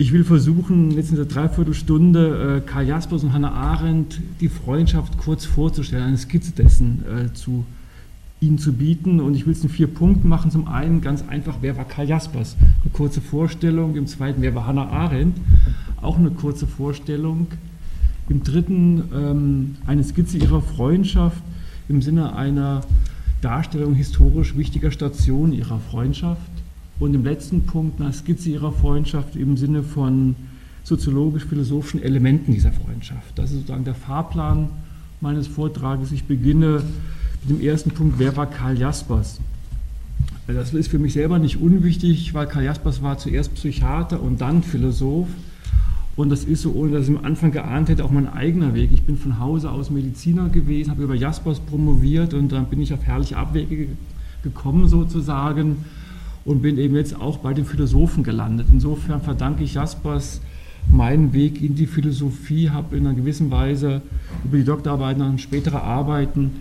Ich will versuchen, jetzt in der Dreiviertelstunde äh, Karl Jaspers und Hannah Arendt die Freundschaft kurz vorzustellen, eine Skizze dessen äh, zu Ihnen zu bieten. Und ich will es in vier Punkten machen. Zum einen ganz einfach, wer war Karl Jaspers? Eine kurze Vorstellung. Im zweiten, wer war Hannah Arendt? Auch eine kurze Vorstellung. Im dritten, ähm, eine Skizze ihrer Freundschaft im Sinne einer Darstellung historisch wichtiger Stationen ihrer Freundschaft. Und im letzten Punkt eine Skizze ihrer Freundschaft im Sinne von soziologisch-philosophischen Elementen dieser Freundschaft. Das ist sozusagen der Fahrplan meines Vortrages. Ich beginne mit dem ersten Punkt, wer war Karl Jaspers? Das ist für mich selber nicht unwichtig, weil Karl Jaspers war zuerst Psychiater und dann Philosoph. Und das ist so, ohne dass ich am Anfang geahnt hätte, auch mein eigener Weg. Ich bin von Hause aus Mediziner gewesen, habe über Jaspers promoviert und dann bin ich auf herrliche Abwege gekommen sozusagen und bin eben jetzt auch bei den Philosophen gelandet. Insofern verdanke ich Jaspers meinen Weg in die Philosophie, habe in einer gewissen Weise über die Doktorarbeiten und spätere Arbeiten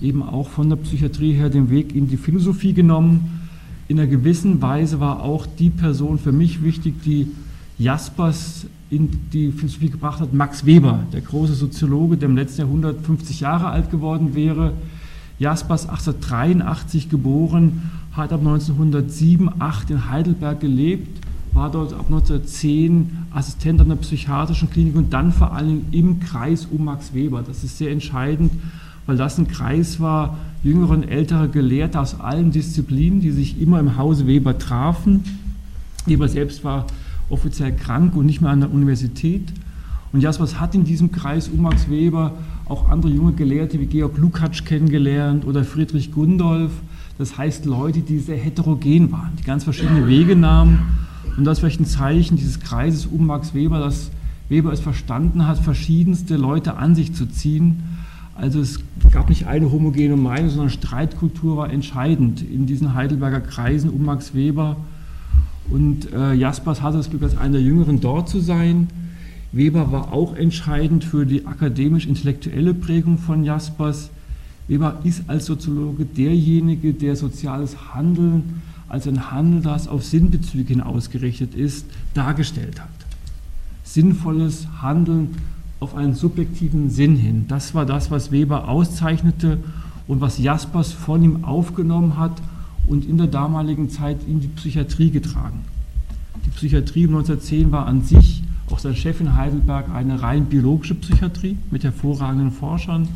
eben auch von der Psychiatrie her den Weg in die Philosophie genommen. In einer gewissen Weise war auch die Person für mich wichtig, die Jaspers in die Philosophie gebracht hat, Max Weber, der große Soziologe, der im letzten Jahrhundert 50 Jahre alt geworden wäre. Jaspers 1883 geboren, hat ab 1907, 8 in Heidelberg gelebt, war dort ab 1910 Assistent an der psychiatrischen Klinik und dann vor allem im Kreis um Max Weber. Das ist sehr entscheidend, weil das ein Kreis war, jüngere und ältere Gelehrte aus allen Disziplinen, die sich immer im Hause Weber trafen. Weber selbst war offiziell krank und nicht mehr an der Universität. Und Jaspers hat in diesem Kreis um Max Weber auch andere junge Gelehrte wie Georg Lukács kennengelernt oder Friedrich Gundolf. Das heißt Leute, die sehr heterogen waren, die ganz verschiedene Wege nahmen. Und das ist vielleicht ein Zeichen dieses Kreises um Max Weber, dass Weber es verstanden hat, verschiedenste Leute an sich zu ziehen. Also es gab nicht eine homogene Meinung, sondern Streitkultur war entscheidend in diesen Heidelberger Kreisen um Max Weber. Und äh, Jaspers hatte das Glück, als einer der Jüngeren dort zu sein. Weber war auch entscheidend für die akademisch-intellektuelle Prägung von Jaspers. Weber ist als Soziologe derjenige, der soziales Handeln als ein Handeln, das auf Sinnbezüge hin ausgerichtet ist, dargestellt hat. Sinnvolles Handeln auf einen subjektiven Sinn hin. Das war das, was Weber auszeichnete und was Jaspers von ihm aufgenommen hat und in der damaligen Zeit in die Psychiatrie getragen. Die Psychiatrie 1910 war an sich, auch sein Chef in Heidelberg, eine rein biologische Psychiatrie mit hervorragenden Forschern,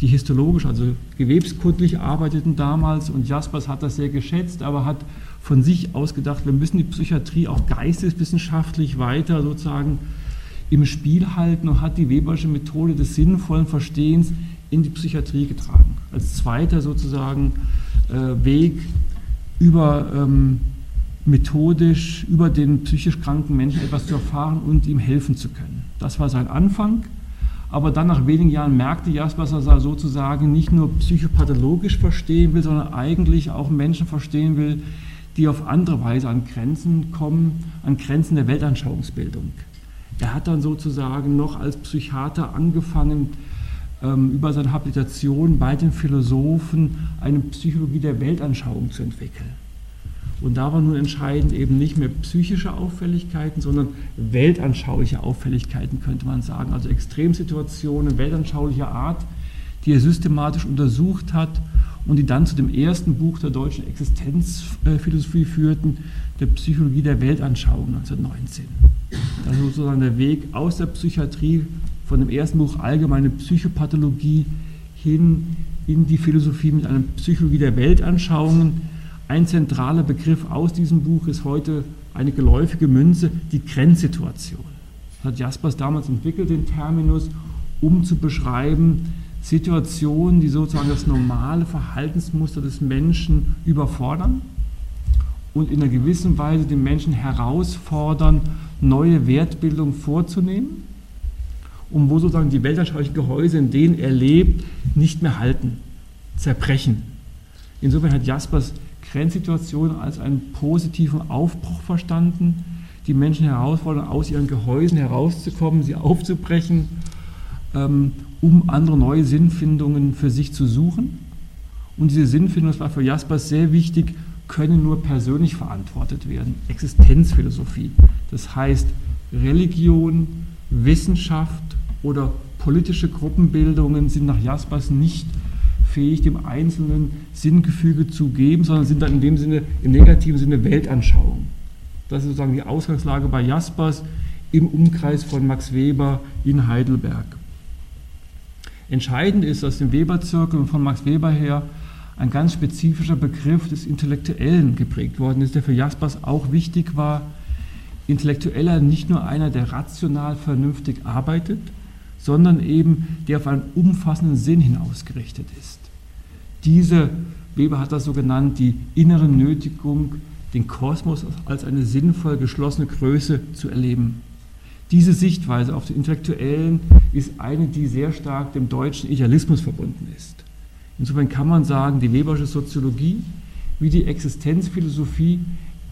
die histologisch, also gewebskundlich arbeiteten damals und Jaspers hat das sehr geschätzt, aber hat von sich aus gedacht, wir müssen die Psychiatrie auch geisteswissenschaftlich weiter sozusagen im Spiel halten und hat die Webersche Methode des sinnvollen Verstehens in die Psychiatrie getragen. Als zweiter sozusagen äh, Weg über ähm, methodisch über den psychisch kranken Menschen etwas zu erfahren und ihm helfen zu können. Das war sein Anfang. Aber dann nach wenigen Jahren merkte Jaspers, dass er sozusagen nicht nur psychopathologisch verstehen will, sondern eigentlich auch Menschen verstehen will, die auf andere Weise an Grenzen kommen, an Grenzen der Weltanschauungsbildung. Er hat dann sozusagen noch als Psychiater angefangen, ähm, über seine Habilitation bei den Philosophen eine Psychologie der Weltanschauung zu entwickeln. Und da war nun entscheidend eben nicht mehr psychische Auffälligkeiten, sondern weltanschauliche Auffälligkeiten, könnte man sagen. Also Extremsituationen weltanschaulicher Art, die er systematisch untersucht hat und die dann zu dem ersten Buch der deutschen Existenzphilosophie führten, der Psychologie der Weltanschauung 1919. Das ist sozusagen der Weg aus der Psychiatrie von dem ersten Buch Allgemeine Psychopathologie hin in die Philosophie mit einer Psychologie der Weltanschauungen. Ein zentraler Begriff aus diesem Buch ist heute eine geläufige Münze, die Grenzsituation. Das hat Jaspers damals entwickelt, den Terminus, um zu beschreiben Situationen, die sozusagen das normale Verhaltensmuster des Menschen überfordern und in einer gewissen Weise den Menschen herausfordern, neue Wertbildung vorzunehmen um wo sozusagen die weltanschaulichen Gehäuse, in denen er lebt, nicht mehr halten, zerbrechen. Insofern hat Jaspers Grenzsituation als einen positiven Aufbruch verstanden, die Menschen herausfordern, aus ihren Gehäusen herauszukommen, sie aufzubrechen, ähm, um andere neue Sinnfindungen für sich zu suchen. Und diese Sinnfindung, das war für Jaspers sehr wichtig, können nur persönlich verantwortet werden. Existenzphilosophie. Das heißt, Religion, Wissenschaft oder politische Gruppenbildungen sind nach Jaspers nicht fähig, dem Einzelnen Sinngefüge zu geben, sondern sind dann in dem Sinne, im negativen Sinne Weltanschauung. Das ist sozusagen die Ausgangslage bei Jaspers im Umkreis von Max Weber in Heidelberg. Entscheidend ist aus dem Weberzirkel und von Max Weber her ein ganz spezifischer Begriff des Intellektuellen geprägt worden ist, der für Jaspers auch wichtig war. Intellektueller nicht nur einer, der rational vernünftig arbeitet, sondern eben der auf einen umfassenden Sinn hinausgerichtet ist. Diese, Weber hat das so genannt, die innere Nötigung, den Kosmos als eine sinnvoll geschlossene Größe zu erleben. Diese Sichtweise auf den Intellektuellen ist eine, die sehr stark dem deutschen Idealismus verbunden ist. Insofern kann man sagen, die Webersche Soziologie wie die Existenzphilosophie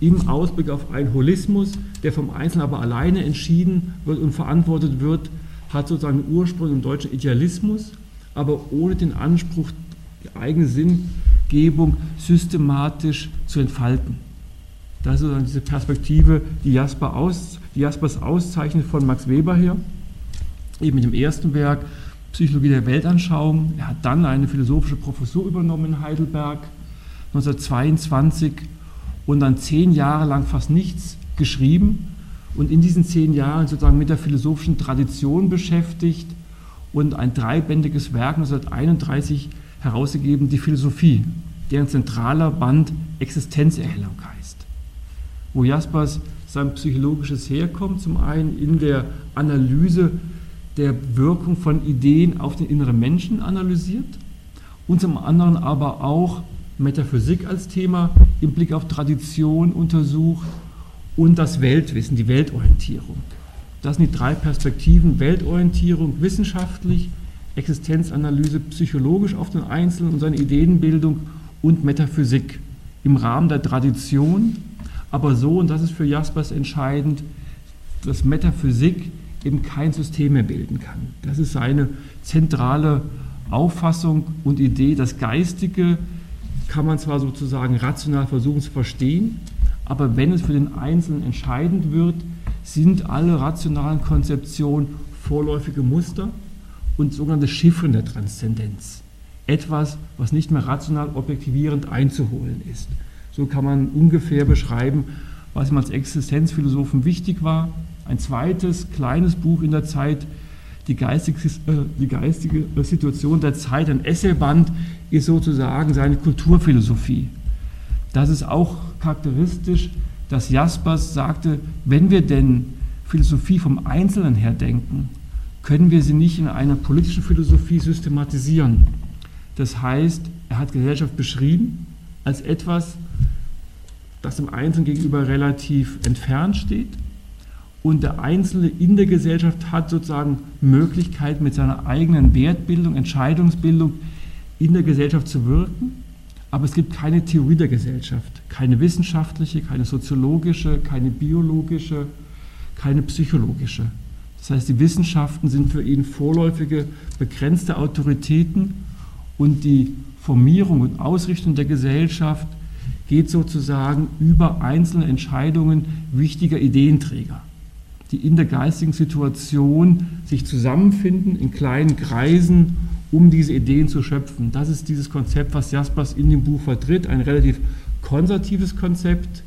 im Ausblick auf einen Holismus, der vom Einzelnen aber alleine entschieden wird und verantwortet wird, hat sozusagen Ursprung im deutschen Idealismus, aber ohne den Anspruch, die eigene Sinngebung systematisch zu entfalten. Das ist sozusagen diese Perspektive, die, Jasper aus, die Jaspers auszeichnet von Max Weber her, eben mit dem ersten Werk Psychologie der Weltanschauung. Er hat dann eine philosophische Professur übernommen in Heidelberg 1922 und dann zehn Jahre lang fast nichts geschrieben und in diesen zehn Jahren sozusagen mit der philosophischen Tradition beschäftigt und ein dreibändiges Werk 1931 herausgegeben, die Philosophie, deren zentraler Band Existenzerhellung heißt wo Jaspers sein psychologisches Herkommen zum einen in der Analyse der Wirkung von Ideen auf den inneren Menschen analysiert und zum anderen aber auch Metaphysik als Thema im Blick auf Tradition untersucht und das Weltwissen, die Weltorientierung. Das sind die drei Perspektiven, Weltorientierung wissenschaftlich, Existenzanalyse psychologisch auf den Einzelnen und seine Ideenbildung und Metaphysik im Rahmen der Tradition aber so, und das ist für Jaspers entscheidend, dass Metaphysik eben kein System mehr bilden kann. Das ist seine zentrale Auffassung und Idee. Das Geistige kann man zwar sozusagen rational versuchen zu verstehen, aber wenn es für den Einzelnen entscheidend wird, sind alle rationalen Konzeptionen vorläufige Muster und sogenannte Chiffren der Transzendenz. Etwas, was nicht mehr rational objektivierend einzuholen ist. So kann man ungefähr beschreiben, was ihm als Existenzphilosophen wichtig war. Ein zweites kleines Buch in der Zeit, die geistige, äh, die geistige Situation der Zeit, ein Essayband, ist sozusagen seine Kulturphilosophie. Das ist auch charakteristisch, dass Jaspers sagte, wenn wir denn Philosophie vom Einzelnen her denken, können wir sie nicht in einer politischen Philosophie systematisieren. Das heißt, er hat Gesellschaft beschrieben als etwas, das dem Einzelnen gegenüber relativ entfernt steht. Und der Einzelne in der Gesellschaft hat sozusagen Möglichkeit, mit seiner eigenen Wertbildung, Entscheidungsbildung in der Gesellschaft zu wirken. Aber es gibt keine Theorie der Gesellschaft, keine wissenschaftliche, keine soziologische, keine biologische, keine psychologische. Das heißt, die Wissenschaften sind für ihn vorläufige, begrenzte Autoritäten und die Formierung und Ausrichtung der Gesellschaft geht sozusagen über einzelne Entscheidungen wichtiger Ideenträger, die in der geistigen Situation sich zusammenfinden in kleinen Kreisen, um diese Ideen zu schöpfen. Das ist dieses Konzept, was Jaspers in dem Buch vertritt, ein relativ konservatives Konzept,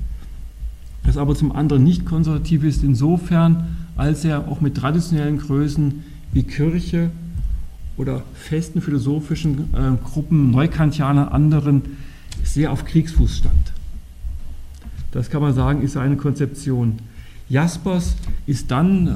das aber zum anderen nicht konservativ ist insofern, als er auch mit traditionellen Größen wie Kirche oder festen philosophischen äh, Gruppen, Neukantianer, anderen sehr auf Kriegsfuß stand. Das kann man sagen, ist eine Konzeption. Jaspers ist dann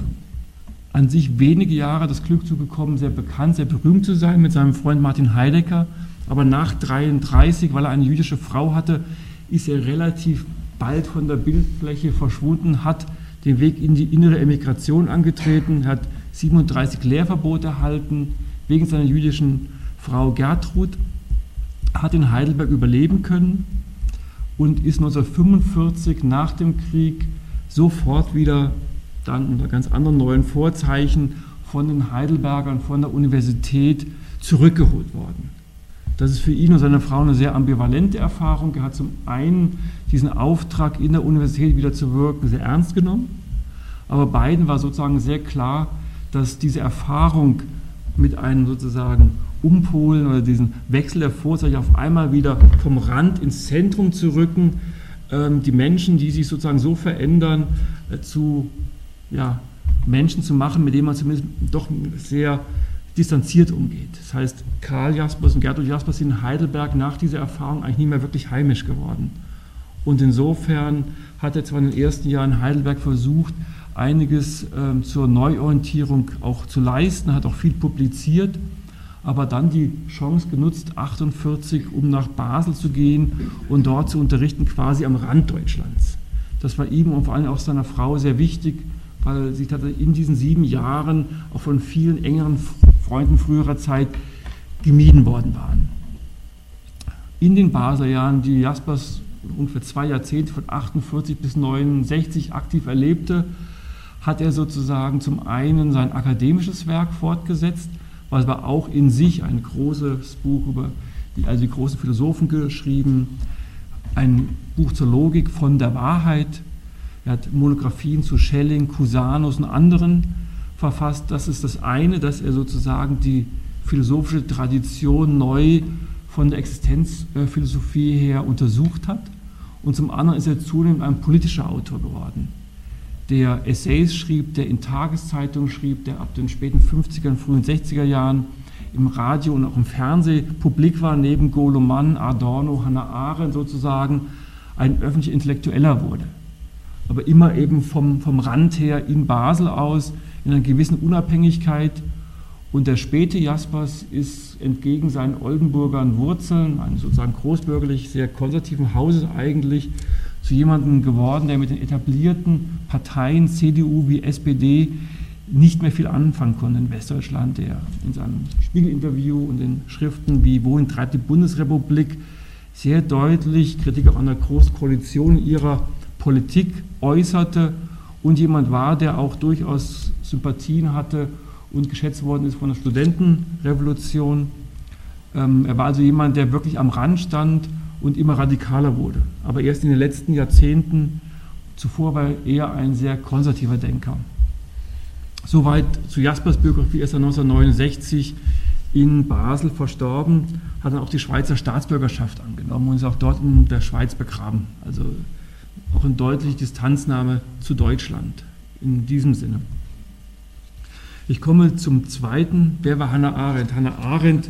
an sich wenige Jahre das Glück zugekommen, sehr bekannt, sehr berühmt zu sein mit seinem Freund Martin Heidegger. Aber nach 33, weil er eine jüdische Frau hatte, ist er relativ bald von der Bildfläche verschwunden, hat den Weg in die innere Emigration angetreten, hat 37 Lehrverbote erhalten wegen seiner jüdischen Frau Gertrud hat in Heidelberg überleben können und ist 1945 nach dem Krieg sofort wieder dann unter ganz anderen neuen Vorzeichen von den Heidelbergern von der Universität zurückgeholt worden. Das ist für ihn und seine Frau eine sehr ambivalente Erfahrung. Er hat zum einen diesen Auftrag in der Universität wieder zu wirken sehr ernst genommen, aber beiden war sozusagen sehr klar, dass diese Erfahrung mit einem sozusagen Umpolen oder diesen Wechsel der Vorzeichen auf einmal wieder vom Rand ins Zentrum zu rücken, ähm, die Menschen, die sich sozusagen so verändern, äh, zu ja, Menschen zu machen, mit denen man zumindest doch sehr distanziert umgeht. Das heißt, Karl Jaspers und Gertrud Jaspers sind in Heidelberg nach dieser Erfahrung eigentlich nie mehr wirklich heimisch geworden. Und insofern hat er zwar in den ersten Jahren in Heidelberg versucht, einiges ähm, zur Neuorientierung auch zu leisten, hat auch viel publiziert, aber dann die Chance genutzt, 48, um nach Basel zu gehen und dort zu unterrichten, quasi am Rand Deutschlands. Das war ihm und vor allem auch seiner Frau sehr wichtig, weil sie in diesen sieben Jahren auch von vielen engeren Freunden früherer Zeit gemieden worden waren. In den Basler Jahren, die Jaspers ungefähr zwei Jahrzehnte von 48 bis 69 aktiv erlebte, hat er sozusagen zum einen sein akademisches Werk fortgesetzt, was aber auch in sich ein großes Buch über die, also die großen Philosophen geschrieben, ein Buch zur Logik von der Wahrheit. Er hat Monographien zu Schelling, Cusanus und anderen verfasst. Das ist das eine, dass er sozusagen die philosophische Tradition neu von der Existenzphilosophie her untersucht hat. Und zum anderen ist er zunehmend ein politischer Autor geworden der Essays schrieb, der in Tageszeitungen schrieb, der ab den späten 50er frühen 60er Jahren im Radio und auch im Fernsehen publik war, neben Goloman, Adorno, Hannah Arendt sozusagen ein öffentlicher Intellektueller wurde. Aber immer eben vom, vom Rand her in Basel aus, in einer gewissen Unabhängigkeit. Und der späte Jaspers ist entgegen seinen Oldenburgern Wurzeln, eines sozusagen großbürgerlich sehr konservativen Hauses eigentlich, zu jemandem geworden, der mit den etablierten Parteien CDU wie SPD nicht mehr viel anfangen konnte in Westdeutschland, der in seinem Spiegelinterview und in Schriften wie Wohin treibt die Bundesrepublik sehr deutlich Kritik auch an der Großkoalition ihrer Politik äußerte und jemand war, der auch durchaus Sympathien hatte und geschätzt worden ist von der Studentenrevolution. Ähm, er war also jemand, der wirklich am Rand stand und immer radikaler wurde. Aber erst in den letzten Jahrzehnten, zuvor war er eher ein sehr konservativer Denker. Soweit zu Jaspers Biografie, er ist 1969 in Basel verstorben, hat dann auch die Schweizer Staatsbürgerschaft angenommen und ist auch dort in der Schweiz begraben. Also auch eine deutliche Distanznahme zu Deutschland in diesem Sinne. Ich komme zum zweiten. Wer war Hannah Arendt? Hannah Arendt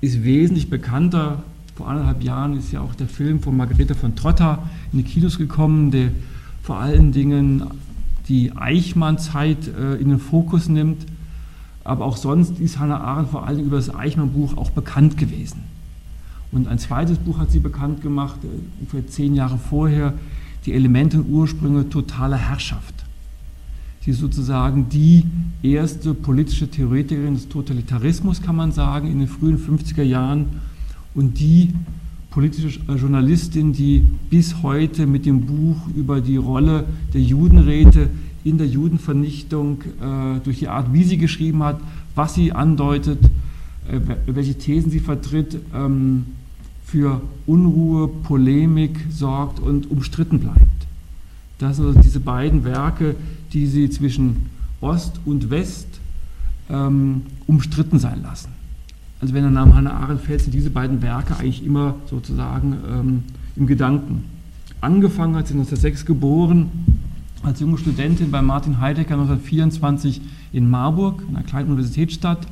ist wesentlich bekannter vor anderthalb Jahren ist ja auch der Film von Margarete von Trotta in die Kinos gekommen, der vor allen Dingen die Eichmann-Zeit äh, in den Fokus nimmt. Aber auch sonst ist Hannah Arendt vor allen Dingen über das Eichmann-Buch auch bekannt gewesen. Und ein zweites Buch hat sie bekannt gemacht, äh, ungefähr zehn Jahre vorher, die Elemente und Ursprünge totaler Herrschaft. Sie ist sozusagen die erste politische Theoretikerin des Totalitarismus, kann man sagen, in den frühen 50er Jahren und die politische Journalistin, die bis heute mit dem Buch über die Rolle der Judenräte in der Judenvernichtung äh, durch die Art, wie sie geschrieben hat, was sie andeutet, äh, welche Thesen sie vertritt, ähm, für Unruhe, Polemik sorgt und umstritten bleibt. Das sind also diese beiden Werke, die sie zwischen Ost und West ähm, umstritten sein lassen. Also wenn der Name Hannah Arendt fällt, sind diese beiden Werke eigentlich immer sozusagen ähm, im Gedanken. Angefangen hat sie 1906 geboren, als junge Studentin bei Martin Heidegger 1924 in Marburg, einer kleinen Universitätsstadt.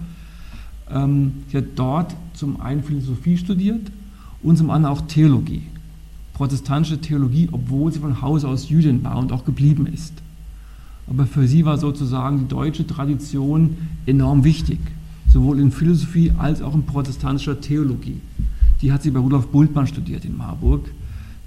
Ähm, sie hat dort zum einen Philosophie studiert und zum anderen auch Theologie. Protestantische Theologie, obwohl sie von Hause aus Jüdin war und auch geblieben ist. Aber für sie war sozusagen die deutsche Tradition enorm wichtig sowohl in Philosophie als auch in protestantischer Theologie. Die hat sie bei Rudolf Bultmann studiert in Marburg.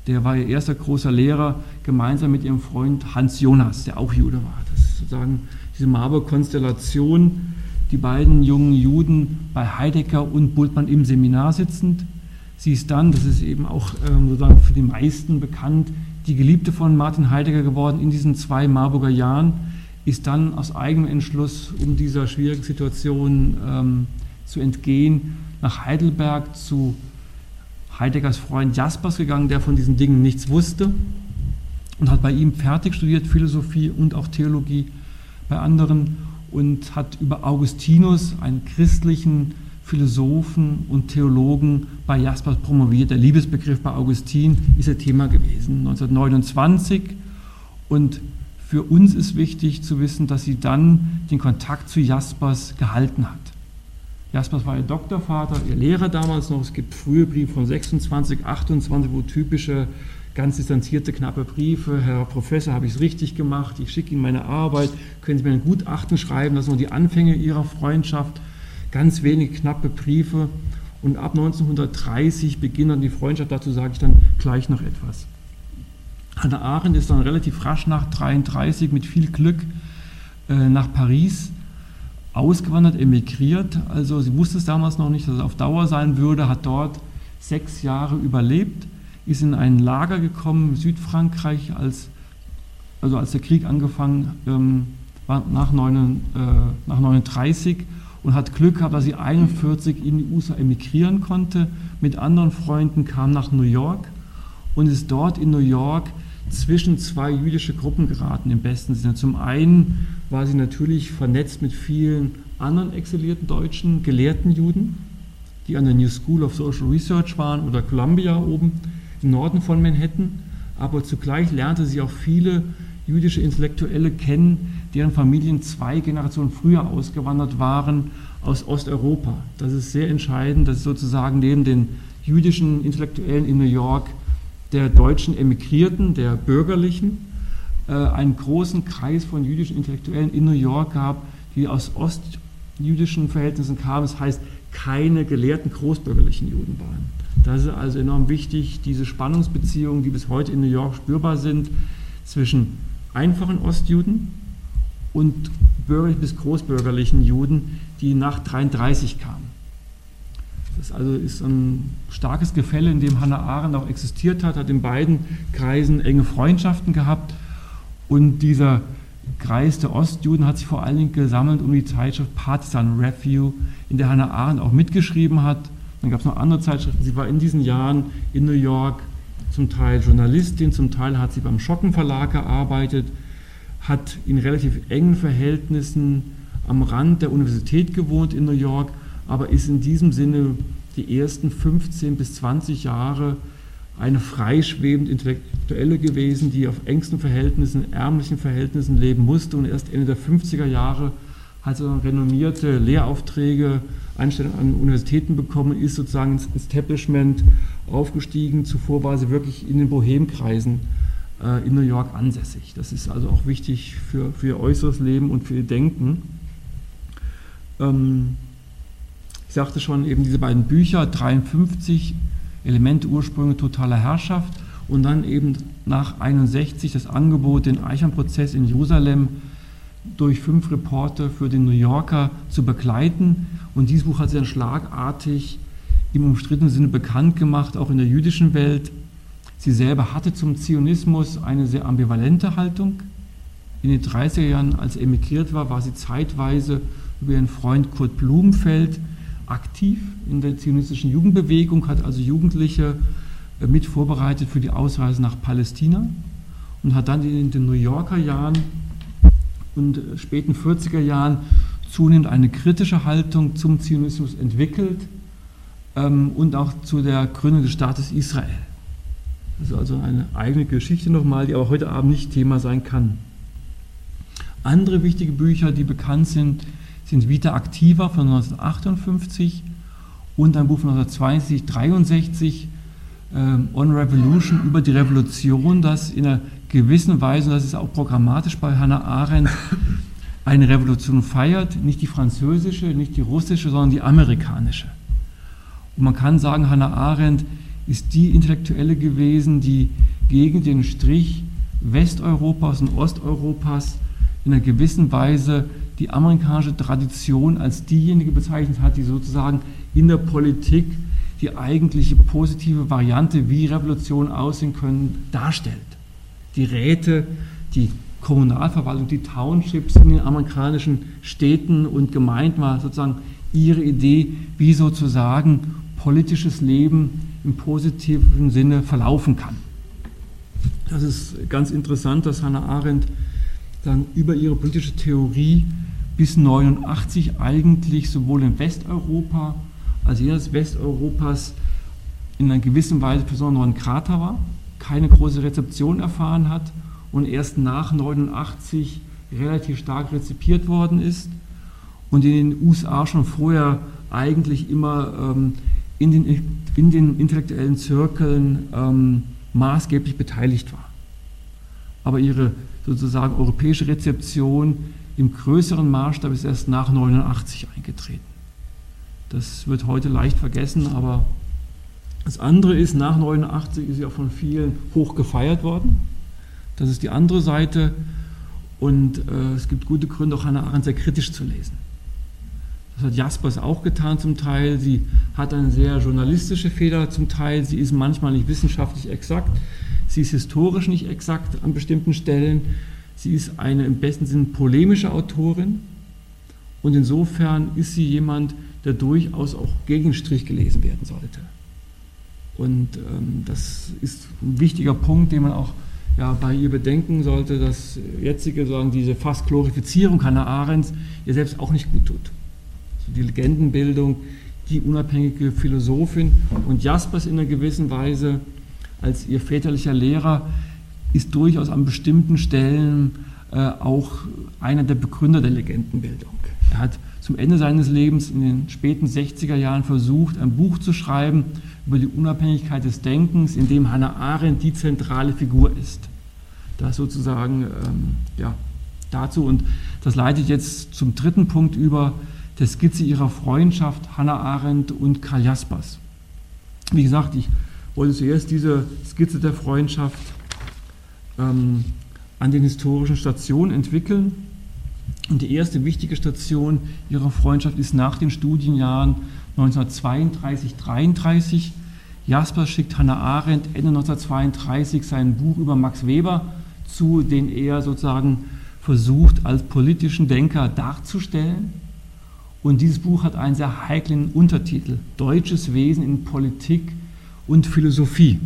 Der war ihr erster großer Lehrer, gemeinsam mit ihrem Freund Hans Jonas, der auch Jude war. Das ist sozusagen diese Marburg-Konstellation, die beiden jungen Juden bei Heidegger und Bultmann im Seminar sitzend. Sie ist dann, das ist eben auch ähm, sozusagen für die meisten bekannt, die Geliebte von Martin Heidegger geworden in diesen zwei Marburger Jahren ist dann aus eigenem Entschluss, um dieser schwierigen Situation ähm, zu entgehen, nach Heidelberg zu Heideggers Freund Jaspers gegangen, der von diesen Dingen nichts wusste und hat bei ihm fertig studiert, Philosophie und auch Theologie bei anderen und hat über Augustinus, einen christlichen Philosophen und Theologen, bei Jaspers promoviert. Der Liebesbegriff bei Augustin ist ein Thema gewesen, 1929. Und für uns ist wichtig zu wissen, dass sie dann den Kontakt zu Jaspers gehalten hat. Jaspers war ihr Doktorvater, ihr Lehrer damals noch. Es gibt frühe Briefe von 26, 28, wo typische, ganz distanzierte, knappe Briefe. Herr Professor, habe ich es richtig gemacht? Ich schicke Ihnen meine Arbeit. Können Sie mir ein Gutachten schreiben? Das sind noch die Anfänge Ihrer Freundschaft. Ganz wenige knappe Briefe. Und ab 1930 beginnt dann die Freundschaft. Dazu sage ich dann gleich noch etwas. Hannah Arendt ist dann relativ rasch nach 1933 mit viel Glück äh, nach Paris ausgewandert, emigriert. Also sie wusste es damals noch nicht, dass es auf Dauer sein würde, hat dort sechs Jahre überlebt, ist in ein Lager gekommen, Südfrankreich, als, also als der Krieg angefangen ähm, war nach, 9, äh, nach 39 und hat Glück gehabt, dass sie 41 in die USA emigrieren konnte. Mit anderen Freunden kam nach New York und ist dort in New York zwischen zwei jüdische Gruppen geraten, im besten Sinne. Zum einen war sie natürlich vernetzt mit vielen anderen exilierten deutschen gelehrten Juden, die an der New School of Social Research waren oder Columbia oben im Norden von Manhattan. Aber zugleich lernte sie auch viele jüdische Intellektuelle kennen, deren Familien zwei Generationen früher ausgewandert waren aus Osteuropa. Das ist sehr entscheidend, dass sozusagen neben den jüdischen Intellektuellen in New York der deutschen Emigrierten, der Bürgerlichen, äh, einen großen Kreis von jüdischen Intellektuellen in New York gab, die aus ostjüdischen Verhältnissen kamen. Das heißt, keine gelehrten großbürgerlichen Juden waren. Das ist also enorm wichtig, diese Spannungsbeziehungen, die bis heute in New York spürbar sind, zwischen einfachen Ostjuden und bürgerlich bis großbürgerlichen Juden, die nach 33 kamen. Das also ist ein starkes Gefälle, in dem Hannah Arendt auch existiert hat, hat in beiden Kreisen enge Freundschaften gehabt und dieser Kreis der Ostjuden hat sich vor allen Dingen gesammelt um die Zeitschrift Partisan Review, in der Hannah Arendt auch mitgeschrieben hat. Dann gab es noch andere Zeitschriften. Sie war in diesen Jahren in New York zum Teil Journalistin, zum Teil hat sie beim Schocken Verlag gearbeitet, hat in relativ engen Verhältnissen am Rand der Universität gewohnt in New York, aber ist in diesem Sinne die ersten 15 bis 20 Jahre eine freischwebend Intellektuelle gewesen, die auf engsten Verhältnissen, ärmlichen Verhältnissen leben musste und erst Ende der 50er Jahre hat sie renommierte Lehraufträge, Einstellungen an Universitäten bekommen, ist sozusagen ins Establishment aufgestiegen. Zuvor war sie wirklich in den Bohemkreisen in New York ansässig. Das ist also auch wichtig für, für ihr äußeres Leben und für ihr Denken. Ähm, ich sagte schon, eben diese beiden Bücher, 53 Elemente, Ursprünge totaler Herrschaft und dann eben nach 61 das Angebot, den Eichernprozess in Jerusalem durch fünf Reporter für den New Yorker zu begleiten. Und dieses Buch hat sie dann schlagartig im umstrittenen Sinne bekannt gemacht, auch in der jüdischen Welt. Sie selber hatte zum Zionismus eine sehr ambivalente Haltung. In den 30er Jahren, als sie emigriert war, war sie zeitweise über ihren Freund Kurt Blumenfeld aktiv in der zionistischen Jugendbewegung, hat also Jugendliche äh, mit vorbereitet für die Ausreise nach Palästina und hat dann in den New Yorker Jahren und äh, späten 40er Jahren zunehmend eine kritische Haltung zum Zionismus entwickelt ähm, und auch zu der Gründung des Staates Israel. Das ist also eine eigene Geschichte nochmal, die aber heute Abend nicht Thema sein kann. Andere wichtige Bücher, die bekannt sind, sind Vita Activa von 1958 und ein Buch von 1962, 63, ähm, On Revolution, über die Revolution, das in einer gewissen Weise, und das ist auch programmatisch bei Hannah Arendt, eine Revolution feiert, nicht die französische, nicht die russische, sondern die amerikanische. Und man kann sagen, Hannah Arendt ist die Intellektuelle gewesen, die gegen den Strich Westeuropas und Osteuropas in einer gewissen Weise die amerikanische Tradition als diejenige bezeichnet hat, die sozusagen in der Politik die eigentliche positive Variante, wie Revolutionen aussehen können, darstellt. Die Räte, die Kommunalverwaltung, die Townships in den amerikanischen Städten und Gemeinden war sozusagen ihre Idee, wie sozusagen politisches Leben im positiven Sinne verlaufen kann. Das ist ganz interessant, dass Hannah Arendt dann über ihre politische Theorie bis 89 eigentlich sowohl in Westeuropa als jenseits Westeuropas in einer gewissen Weise besonderen Krater war, keine große Rezeption erfahren hat und erst nach 89 relativ stark rezipiert worden ist und in den USA schon vorher eigentlich immer ähm, in, den, in den intellektuellen Zirkeln ähm, maßgeblich beteiligt war. Aber ihre sozusagen europäische Rezeption im größeren Maßstab ist erst nach 89 eingetreten. Das wird heute leicht vergessen, aber das andere ist, nach 89 ist sie auch von vielen hoch gefeiert worden. Das ist die andere Seite. Und äh, es gibt gute Gründe, auch Hannah Arendt sehr kritisch zu lesen. Das hat Jaspers auch getan zum Teil. Sie hat eine sehr journalistische Feder zum Teil. Sie ist manchmal nicht wissenschaftlich exakt. Sie ist historisch nicht exakt an bestimmten Stellen. Sie ist eine im besten Sinne polemische Autorin. Und insofern ist sie jemand, der durchaus auch gegen den Strich gelesen werden sollte. Und ähm, das ist ein wichtiger Punkt, den man auch ja, bei ihr bedenken sollte, dass jetzige, sagen, diese fast Glorifizierung Hannah Arendts ihr selbst auch nicht gut tut. Die Legendenbildung, die unabhängige Philosophin und Jaspers in einer gewissen Weise als ihr väterlicher Lehrer ist durchaus an bestimmten Stellen äh, auch einer der Begründer der Legendenbildung. Er hat zum Ende seines Lebens in den späten 60er Jahren versucht, ein Buch zu schreiben über die Unabhängigkeit des Denkens, in dem Hannah Arendt die zentrale Figur ist. Das sozusagen ähm, ja, dazu. Und das leitet jetzt zum dritten Punkt über, der Skizze ihrer Freundschaft Hannah Arendt und Karl Jaspers. Wie gesagt, ich wollte zuerst diese Skizze der Freundschaft ähm, an den historischen Stationen entwickeln. Und die erste wichtige Station ihrer Freundschaft ist nach den Studienjahren 1932, 33. Jaspers schickt Hannah Arendt Ende 1932 sein Buch über Max Weber zu, den er sozusagen versucht als politischen Denker darzustellen. Und dieses Buch hat einen sehr heiklen Untertitel, Deutsches Wesen in Politik und Philosophie.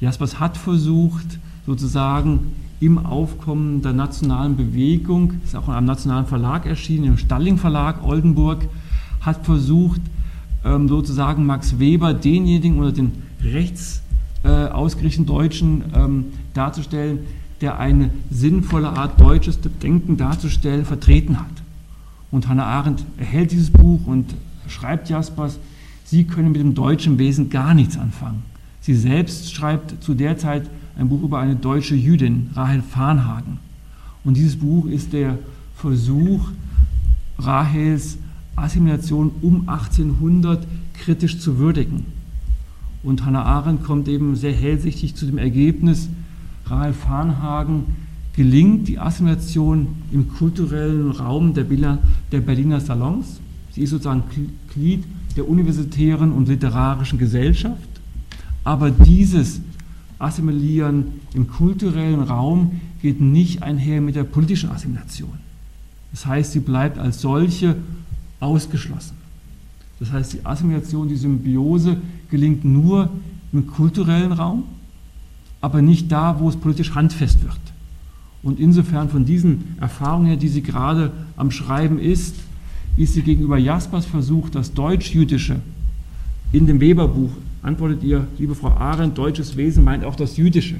Jaspers hat versucht, sozusagen im Aufkommen der nationalen Bewegung, ist auch in einem nationalen Verlag erschienen, im Stalling Verlag Oldenburg, hat versucht, ähm, sozusagen Max Weber, denjenigen oder den rechts äh, ausgerichteten Deutschen ähm, darzustellen, der eine sinnvolle Art deutsches Denken darzustellen vertreten hat. Und Hannah Arendt erhält dieses Buch und schreibt Jaspers, sie können mit dem deutschen Wesen gar nichts anfangen. Sie selbst schreibt zu der Zeit ein Buch über eine deutsche Jüdin, Rahel Farnhagen. Und dieses Buch ist der Versuch, Rahels Assimilation um 1800 kritisch zu würdigen. Und Hannah Arendt kommt eben sehr hellsichtig zu dem Ergebnis, Rahel Farnhagen gelingt die Assimilation im kulturellen Raum der Berliner Salons. Sie ist sozusagen Glied der universitären und literarischen Gesellschaft. Aber dieses Assimilieren im kulturellen Raum geht nicht einher mit der politischen Assimilation. Das heißt, sie bleibt als solche ausgeschlossen. Das heißt, die Assimilation, die Symbiose gelingt nur im kulturellen Raum, aber nicht da, wo es politisch handfest wird. Und insofern von diesen Erfahrungen her, die sie gerade am Schreiben ist, ist sie gegenüber Jaspers Versuch, das Deutsch-Jüdische in dem Weberbuch antwortet ihr, liebe Frau Arendt, deutsches Wesen meint auch das Jüdische.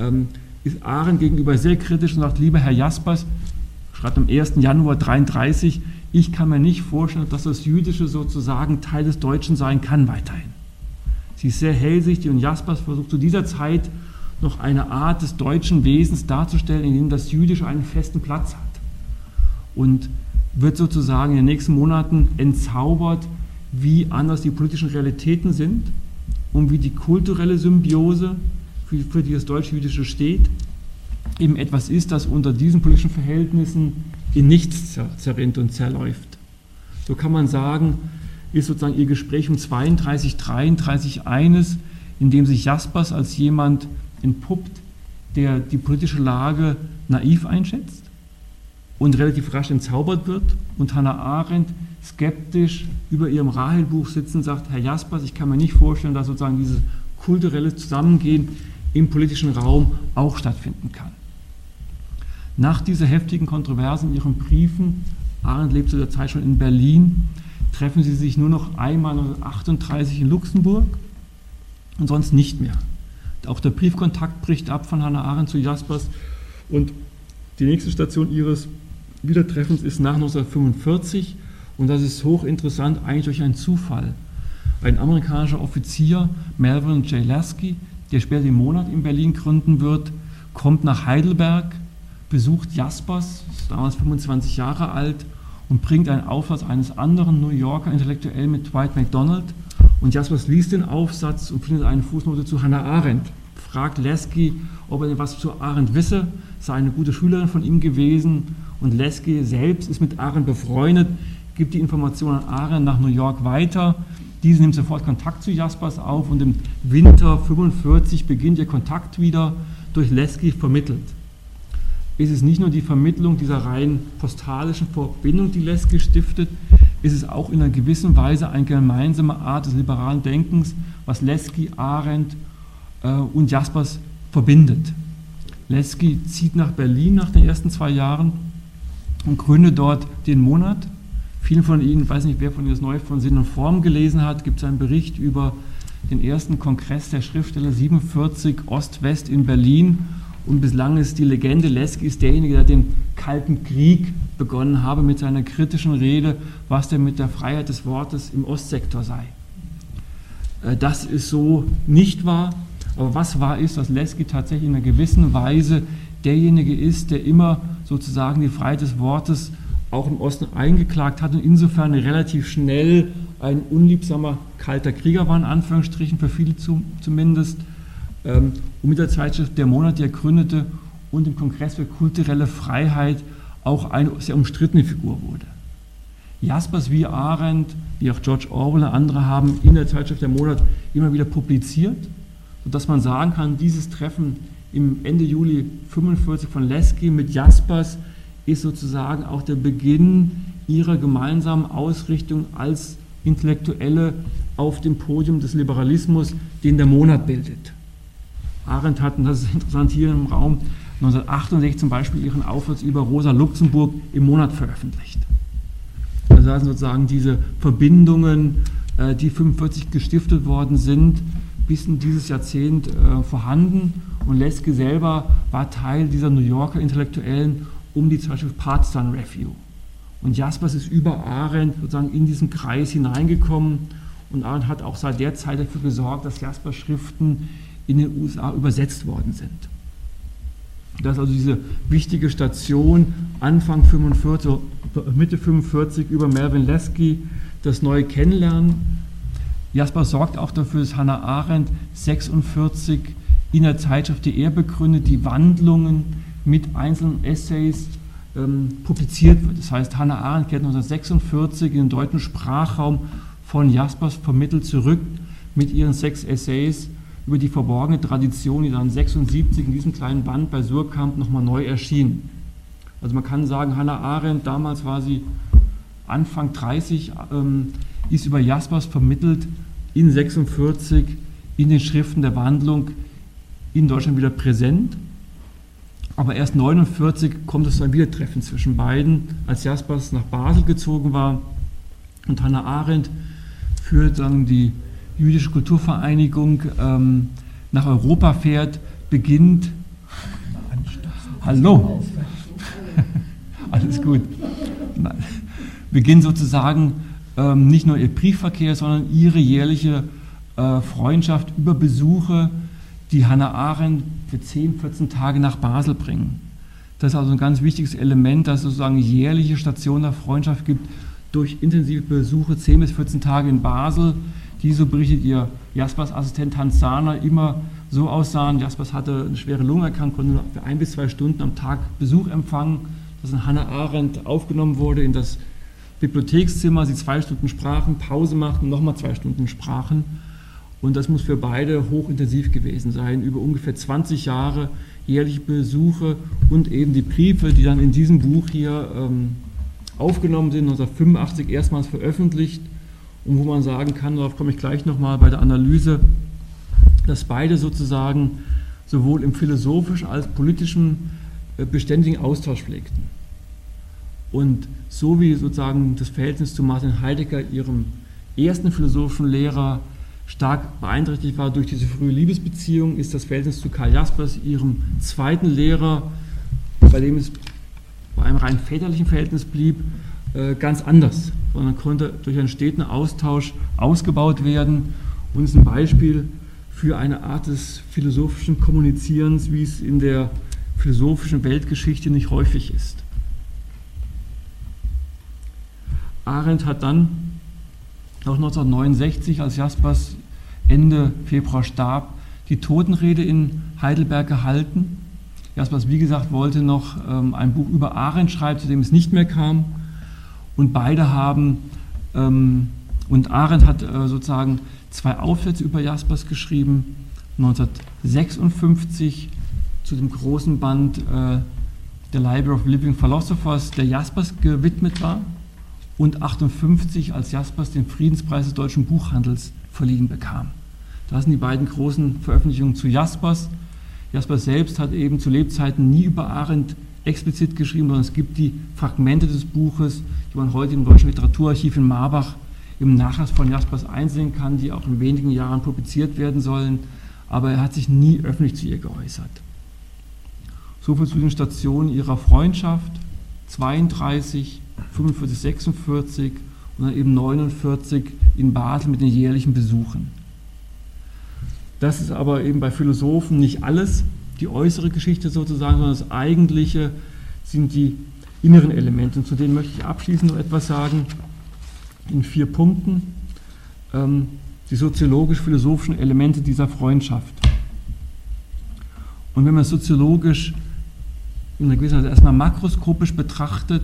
Ähm, ist Arendt gegenüber sehr kritisch und sagt, lieber Herr Jaspers, schreibt am 1. Januar 33, ich kann mir nicht vorstellen, dass das Jüdische sozusagen Teil des Deutschen sein kann weiterhin. Sie ist sehr hellsichtig und Jaspers versucht zu dieser Zeit noch eine Art des deutschen Wesens darzustellen, in dem das Jüdische einen festen Platz hat. Und wird sozusagen in den nächsten Monaten entzaubert wie anders die politischen Realitäten sind und wie die kulturelle Symbiose, für, die das Deutsch-Jüdische steht, eben etwas ist, das unter diesen politischen Verhältnissen in nichts zerrinnt und zerläuft. So kann man sagen, ist sozusagen ihr Gespräch um 32, 33 eines, in dem sich Jaspers als jemand entpuppt, der die politische Lage naiv einschätzt und relativ rasch entzaubert wird und Hannah Arendt skeptisch über ihrem Rahel-Buch sitzt und sagt, Herr Jaspers, ich kann mir nicht vorstellen, dass sozusagen dieses kulturelle Zusammengehen im politischen Raum auch stattfinden kann. Nach dieser heftigen Kontroverse in ihren Briefen, Arendt lebt zu der Zeit schon in Berlin, treffen sie sich nur noch einmal 1938 in Luxemburg und sonst nicht mehr. Auch der Briefkontakt bricht ab von Hannah Arendt zu Jaspers und die nächste Station ihres Wiedertreffens ist nach 1945 und das ist hochinteressant, eigentlich durch einen Zufall. Ein amerikanischer Offizier, Melvin J. Lasky, der später den Monat in Berlin gründen wird, kommt nach Heidelberg, besucht Jaspers, ist damals 25 Jahre alt, und bringt einen Aufsatz eines anderen New Yorker Intellektuellen mit Dwight MacDonald. Und Jaspers liest den Aufsatz und findet eine Fußnote zu Hannah Arendt. Fragt Lasky, ob er denn was zu Arendt wisse, sei eine gute Schülerin von ihm gewesen. Und Lasky selbst ist mit Arendt befreundet, gibt die Information an Arendt nach New York weiter. Diese nimmt sofort Kontakt zu Jaspers auf und im Winter 45 beginnt ihr Kontakt wieder durch Lesky vermittelt ist es nicht nur die Vermittlung dieser rein postalischen Verbindung, die Leske stiftet, ist es auch in einer gewissen Weise eine gemeinsame Art des liberalen Denkens, was Lesky, Arendt äh, und Jaspers verbindet. Lesky zieht nach Berlin nach den ersten zwei Jahren und gründet dort den Monat. Vielen von Ihnen, weiß nicht, wer von Ihnen das neu von Sinn und Form gelesen hat, gibt es einen Bericht über den ersten Kongress der Schriftsteller 47 Ost-West in Berlin und bislang ist die Legende, Leski ist derjenige, der den Kalten Krieg begonnen habe mit seiner kritischen Rede, was denn mit der Freiheit des Wortes im Ostsektor sei. Äh, das ist so nicht wahr, aber was wahr ist, dass Leski tatsächlich in einer gewissen Weise derjenige ist, der immer sozusagen die Freiheit des Wortes auch im Osten eingeklagt hat und insofern relativ schnell ein unliebsamer kalter Krieger war, in Anführungsstrichen, für viele zumindest, ähm, und mit der Zeitschrift Der Monat, die er gründete und im Kongress für kulturelle Freiheit auch eine sehr umstrittene Figur wurde. Jaspers wie Arendt, wie auch George Orwell und andere haben in der Zeitschrift Der Monat immer wieder publiziert, sodass man sagen kann, dieses Treffen im Ende Juli 45 von Lesky mit Jaspers ist sozusagen auch der Beginn ihrer gemeinsamen Ausrichtung als Intellektuelle auf dem Podium des Liberalismus, den der Monat bildet. Arendt hat, und das ist interessant hier im Raum, 1968 zum Beispiel ihren Aufsatz über Rosa Luxemburg im Monat veröffentlicht. Das heißt sozusagen diese Verbindungen, äh, die 45 gestiftet worden sind, bis in dieses Jahrzehnt äh, vorhanden. Und Leske selber war Teil dieser New Yorker Intellektuellen um die Zeitschrift Partisan Review. Und Jaspers ist über Arendt sozusagen in diesen Kreis hineingekommen. Und Arendt hat auch seit der Zeit dafür gesorgt, dass Jaspers Schriften in den USA übersetzt worden sind. Das ist also diese wichtige Station Anfang 45, Mitte 45 über Melvin Lesky, das neue Kennenlernen. Jasper sorgt auch dafür, dass Hannah Arendt 46 in der Zeitschrift, die er begründet, die Wandlungen mit einzelnen Essays ähm, publiziert wird. Das heißt, Hannah Arendt kehrt 1946 in den deutschen Sprachraum von Jaspers vermittelt zurück mit ihren sechs Essays über die verborgene Tradition, die dann 76 in diesem kleinen Band bei Surkamp nochmal neu erschien. Also man kann sagen, Hannah Arendt, damals war sie Anfang 30, ähm, ist über Jaspers vermittelt in 46 in den Schriften der Wandlung in Deutschland wieder präsent. Aber erst 49 kommt es zu einem Wiedertreffen zwischen beiden, als Jaspers nach Basel gezogen war und Hannah Arendt führt dann die jüdische Kulturvereinigung ähm, nach Europa fährt, beginnt. Hallo. Alles gut. Beginnt sozusagen ähm, nicht nur ihr Briefverkehr, sondern ihre jährliche äh, Freundschaft über Besuche, die Hannah Arendt für 10, 14 Tage nach Basel bringen. Das ist also ein ganz wichtiges Element, dass es sozusagen jährliche Stationen der Freundschaft gibt durch intensive Besuche, 10 bis 14 Tage in Basel, die, so berichtet ihr Jaspers Assistent Hans Sahner, immer so aussahen. Jaspers hatte eine schwere Lungenerkrankung, konnte nur für ein bis zwei Stunden am Tag Besuch empfangen, dass in Hannah Arendt aufgenommen wurde in das Bibliothekszimmer, sie zwei Stunden sprachen, Pause machten, nochmal zwei Stunden sprachen. Und das muss für beide hochintensiv gewesen sein. Über ungefähr 20 Jahre jährliche Besuche und eben die Briefe, die dann in diesem Buch hier ähm, aufgenommen sind, 1985 erstmals veröffentlicht und wo man sagen kann, darauf komme ich gleich nochmal bei der Analyse, dass beide sozusagen sowohl im philosophischen als politischen äh, beständigen Austausch pflegten. Und so wie sozusagen das Verhältnis zu Martin Heidegger, ihrem ersten philosophischen Lehrer, stark beeinträchtigt war durch diese frühe Liebesbeziehung, ist das Verhältnis zu Karl Jaspers, ihrem zweiten Lehrer, bei dem es bei einem rein väterlichen Verhältnis blieb, äh, ganz anders, sondern konnte durch einen steten Austausch ausgebaut werden und ist ein Beispiel für eine Art des philosophischen Kommunizierens, wie es in der philosophischen Weltgeschichte nicht häufig ist. Arendt hat dann auch 1969, als Jaspers Ende Februar starb, die Totenrede in Heidelberg gehalten. Jaspers, wie gesagt, wollte noch ähm, ein Buch über Arendt schreiben, zu dem es nicht mehr kam. Und beide haben, ähm, und Arendt hat äh, sozusagen zwei Aufsätze über Jaspers geschrieben, 1956 zu dem großen Band äh, The Library of Living Philosophers, der Jaspers gewidmet war und 58, als Jaspers den Friedenspreis des deutschen Buchhandels verliehen bekam. Das sind die beiden großen Veröffentlichungen zu Jaspers. Jaspers selbst hat eben zu Lebzeiten nie über Arendt explizit geschrieben, sondern es gibt die Fragmente des Buches, die man heute im Deutschen Literaturarchiv in Marbach im Nachlass von Jaspers einsehen kann, die auch in wenigen Jahren publiziert werden sollen, aber er hat sich nie öffentlich zu ihr geäußert. Soviel zu den Stationen ihrer Freundschaft, 32, 45, 46 und dann eben 49 in Basel mit den jährlichen Besuchen. Das ist aber eben bei Philosophen nicht alles, die äußere Geschichte sozusagen, sondern das Eigentliche sind die inneren Elemente. Und zu denen möchte ich abschließend noch etwas sagen, in vier Punkten, ähm, die soziologisch-philosophischen Elemente dieser Freundschaft. Und wenn man soziologisch in einer gewissen Weise erstmal makroskopisch betrachtet,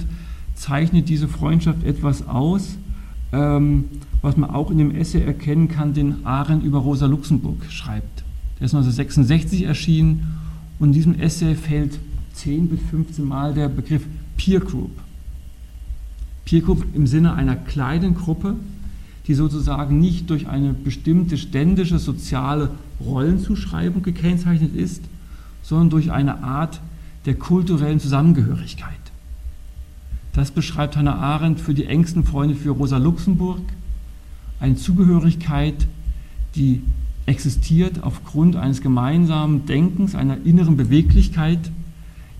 zeichnet diese Freundschaft etwas aus, ähm, was man auch in dem Essay erkennen kann, den Arendt über Rosa Luxemburg schreibt. Der ist 1966 erschienen und in diesem Essay fällt 10 bis 15 Mal der Begriff Peer Group. Peer Group im Sinne einer kleinen Gruppe, die sozusagen nicht durch eine bestimmte ständische soziale Rollenzuschreibung gekennzeichnet ist, sondern durch eine Art der kulturellen Zusammengehörigkeit. Das beschreibt Hannah Arendt für die engsten Freunde für Rosa Luxemburg, eine Zugehörigkeit, die existiert aufgrund eines gemeinsamen Denkens, einer inneren Beweglichkeit,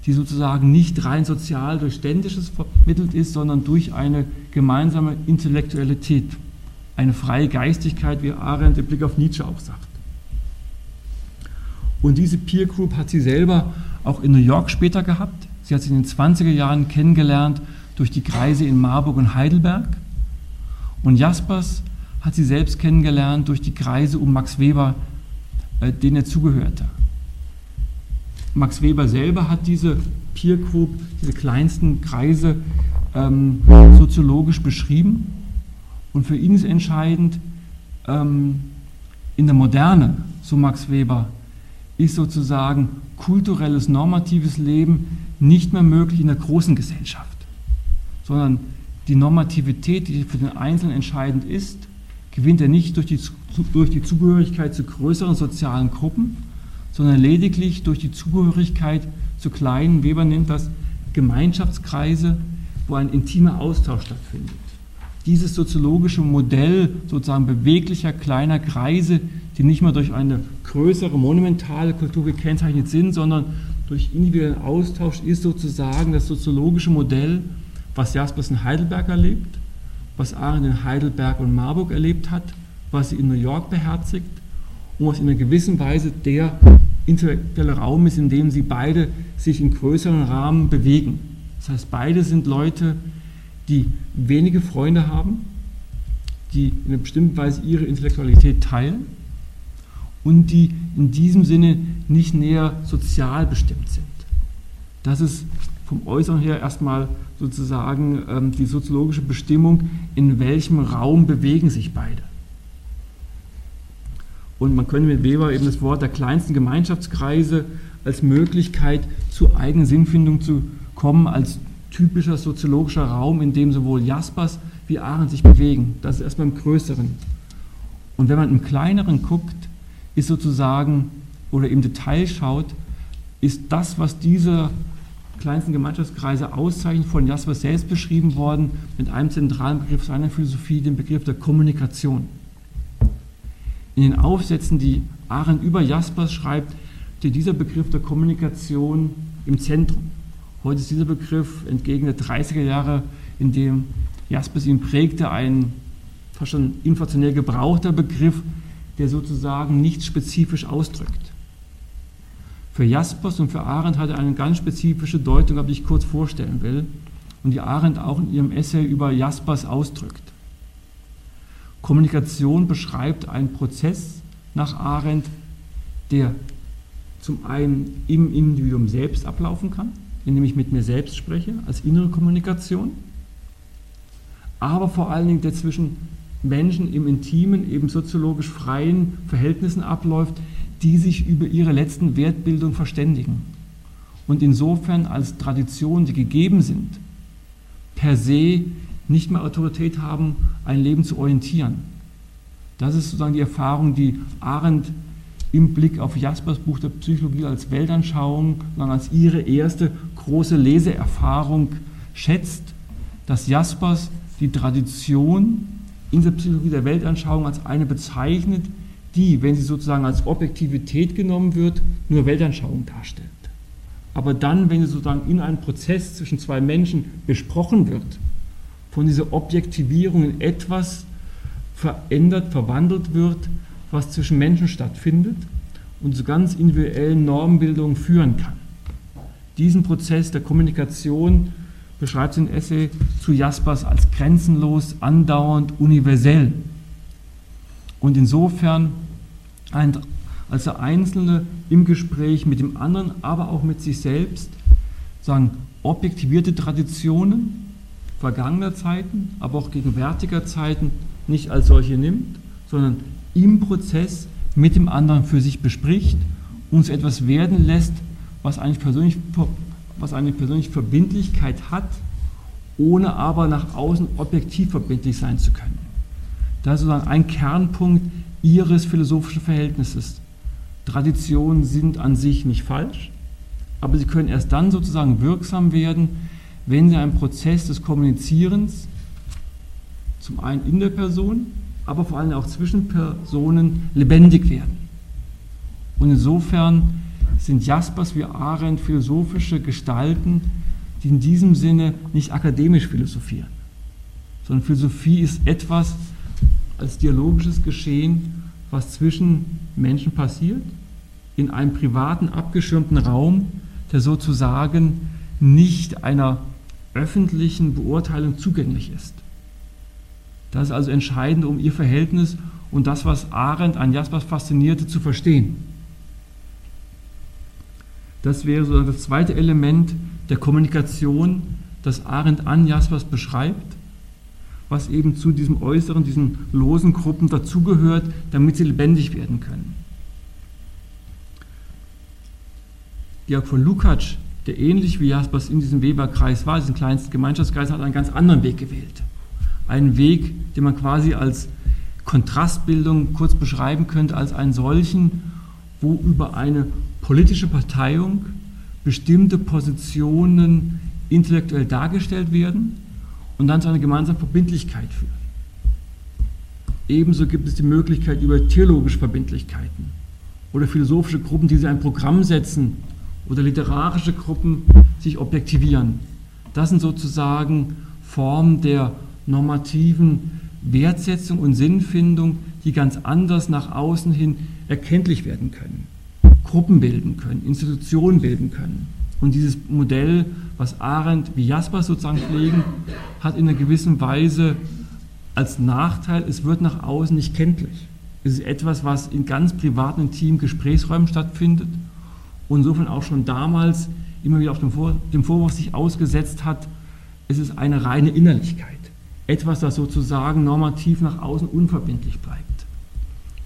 die sozusagen nicht rein sozial durch Ständisches vermittelt ist, sondern durch eine gemeinsame Intellektualität, eine freie Geistigkeit, wie Arendt im Blick auf Nietzsche auch sagt. Und diese Peer Group hat sie selber auch in New York später gehabt. Sie hat sie in den 20er Jahren kennengelernt durch die Kreise in Marburg und Heidelberg. Und Jaspers hat sie selbst kennengelernt durch die Kreise um Max Weber, äh, denen er zugehörte. Max Weber selber hat diese Peer Group, diese kleinsten Kreise ähm, soziologisch beschrieben. Und für ihn ist entscheidend, ähm, in der Moderne, so Max Weber, ist sozusagen kulturelles, normatives Leben nicht mehr möglich in der großen Gesellschaft, sondern die Normativität, die für den Einzelnen entscheidend ist, gewinnt er nicht durch die, durch die Zugehörigkeit zu größeren sozialen Gruppen, sondern lediglich durch die Zugehörigkeit zu kleinen, Weber nennt das Gemeinschaftskreise, wo ein intimer Austausch stattfindet. Dieses soziologische Modell sozusagen beweglicher kleiner Kreise, die nicht mehr durch eine größere monumentale Kultur gekennzeichnet sind, sondern durch individuellen Austausch ist sozusagen das soziologische Modell, was Jaspers in Heidelberg erlebt, was Arendt in Heidelberg und Marburg erlebt hat, was sie in New York beherzigt und was in einer gewissen Weise der intellektuelle Raum ist, in dem sie beide sich in größeren Rahmen bewegen. Das heißt, beide sind Leute, die wenige Freunde haben, die in einer bestimmten Weise ihre Intellektualität teilen und die in diesem Sinne nicht näher sozial bestimmt sind. Das ist vom Äußeren her erstmal sozusagen ähm, die soziologische Bestimmung, in welchem Raum bewegen sich beide. Und man könnte mit Weber eben das Wort der kleinsten Gemeinschaftskreise als Möglichkeit zur eigenen Sinnfindung zu kommen, als typischer soziologischer Raum, in dem sowohl Jaspers wie Arendt sich bewegen. Das ist erstmal im Größeren. Und wenn man im Kleineren guckt, ist sozusagen oder im Detail schaut, ist das, was diese kleinsten Gemeinschaftskreise auszeichnet, von Jaspers selbst beschrieben worden, mit einem zentralen Begriff seiner Philosophie, dem Begriff der Kommunikation. In den Aufsätzen, die Arendt über Jaspers schreibt, steht dieser Begriff der Kommunikation im Zentrum. Heute ist dieser Begriff entgegen der 30er Jahre, in dem Jaspers ihn prägte, ein fast schon inflationär gebrauchter Begriff, der sozusagen nichts spezifisch ausdrückt. Für Jaspers und für Arendt hat er eine ganz spezifische Deutung, die ich kurz vorstellen will und die Arendt auch in ihrem Essay über Jaspers ausdrückt. Kommunikation beschreibt einen Prozess nach Arendt, der zum einen im Individuum selbst ablaufen kann, indem ich mit mir selbst spreche, als innere Kommunikation, aber vor allen Dingen der zwischen Menschen im intimen, eben soziologisch freien Verhältnissen abläuft, die sich über ihre letzten Wertbildung verständigen und insofern als Traditionen, die gegeben sind, per se nicht mehr Autorität haben, ein Leben zu orientieren. Das ist sozusagen die Erfahrung, die Arendt im Blick auf Jaspers Buch der Psychologie als Weltanschauung, als ihre erste große Leseerfahrung schätzt, dass Jaspers die Tradition in der Psychologie der Weltanschauung als eine bezeichnet, die, wenn sie sozusagen als Objektivität genommen wird, nur Weltanschauung darstellt. Aber dann, wenn sie sozusagen in einem Prozess zwischen zwei Menschen besprochen wird, von dieser Objektivierung in etwas verändert, verwandelt wird, was zwischen Menschen stattfindet und zu ganz individuellen Normbildungen führen kann. Diesen Prozess der Kommunikation beschreibt sie in Essay zu Jaspers als grenzenlos, andauernd, universell. Und insofern ein, als der Einzelne im Gespräch mit dem anderen, aber auch mit sich selbst, sagen, objektivierte Traditionen vergangener Zeiten, aber auch gegenwärtiger Zeiten nicht als solche nimmt, sondern im Prozess mit dem anderen für sich bespricht, uns etwas werden lässt, was eigentlich persönlich, was eine persönliche Verbindlichkeit hat, ohne aber nach außen objektiv verbindlich sein zu können. Das ist sozusagen ein Kernpunkt ihres philosophischen Verhältnisses. Traditionen sind an sich nicht falsch, aber sie können erst dann sozusagen wirksam werden, wenn sie einen Prozess des Kommunizierens zum einen in der Person, aber vor allem auch zwischen Personen lebendig werden. Und insofern sind Jaspers wie Arendt philosophische Gestalten, die in diesem Sinne nicht akademisch philosophieren, sondern Philosophie ist etwas als dialogisches Geschehen, was zwischen Menschen passiert, in einem privaten, abgeschirmten Raum, der sozusagen nicht einer öffentlichen Beurteilung zugänglich ist. Das ist also entscheidend, um ihr Verhältnis und das, was Arendt an Jaspers faszinierte, zu verstehen. Das wäre so das zweite Element der Kommunikation, das Arendt an Jaspers beschreibt, was eben zu diesem Äußeren, diesen losen Gruppen dazugehört, damit sie lebendig werden können. Georg von Lukács, der ähnlich wie Jaspers in diesem Weberkreis war, diesen kleinsten Gemeinschaftskreis, hat einen ganz anderen Weg gewählt einen Weg, den man quasi als Kontrastbildung kurz beschreiben könnte, als einen solchen, wo über eine politische Parteiung bestimmte Positionen intellektuell dargestellt werden und dann zu einer gemeinsamen Verbindlichkeit führen. Ebenso gibt es die Möglichkeit über theologische Verbindlichkeiten oder philosophische Gruppen, die sich ein Programm setzen oder literarische Gruppen sich objektivieren. Das sind sozusagen Formen der normativen Wertsetzung und Sinnfindung, die ganz anders nach außen hin erkenntlich werden können, Gruppen bilden können, Institutionen bilden können. Und dieses Modell, was Arendt wie Jaspers sozusagen pflegen, hat in einer gewissen Weise als Nachteil, es wird nach außen nicht kenntlich. Es ist etwas, was in ganz privaten, intimen Gesprächsräumen stattfindet und insofern auch schon damals immer wieder auf dem, Vor dem Vorwurf sich ausgesetzt hat, es ist eine reine Innerlichkeit etwas, das sozusagen normativ nach außen unverbindlich bleibt.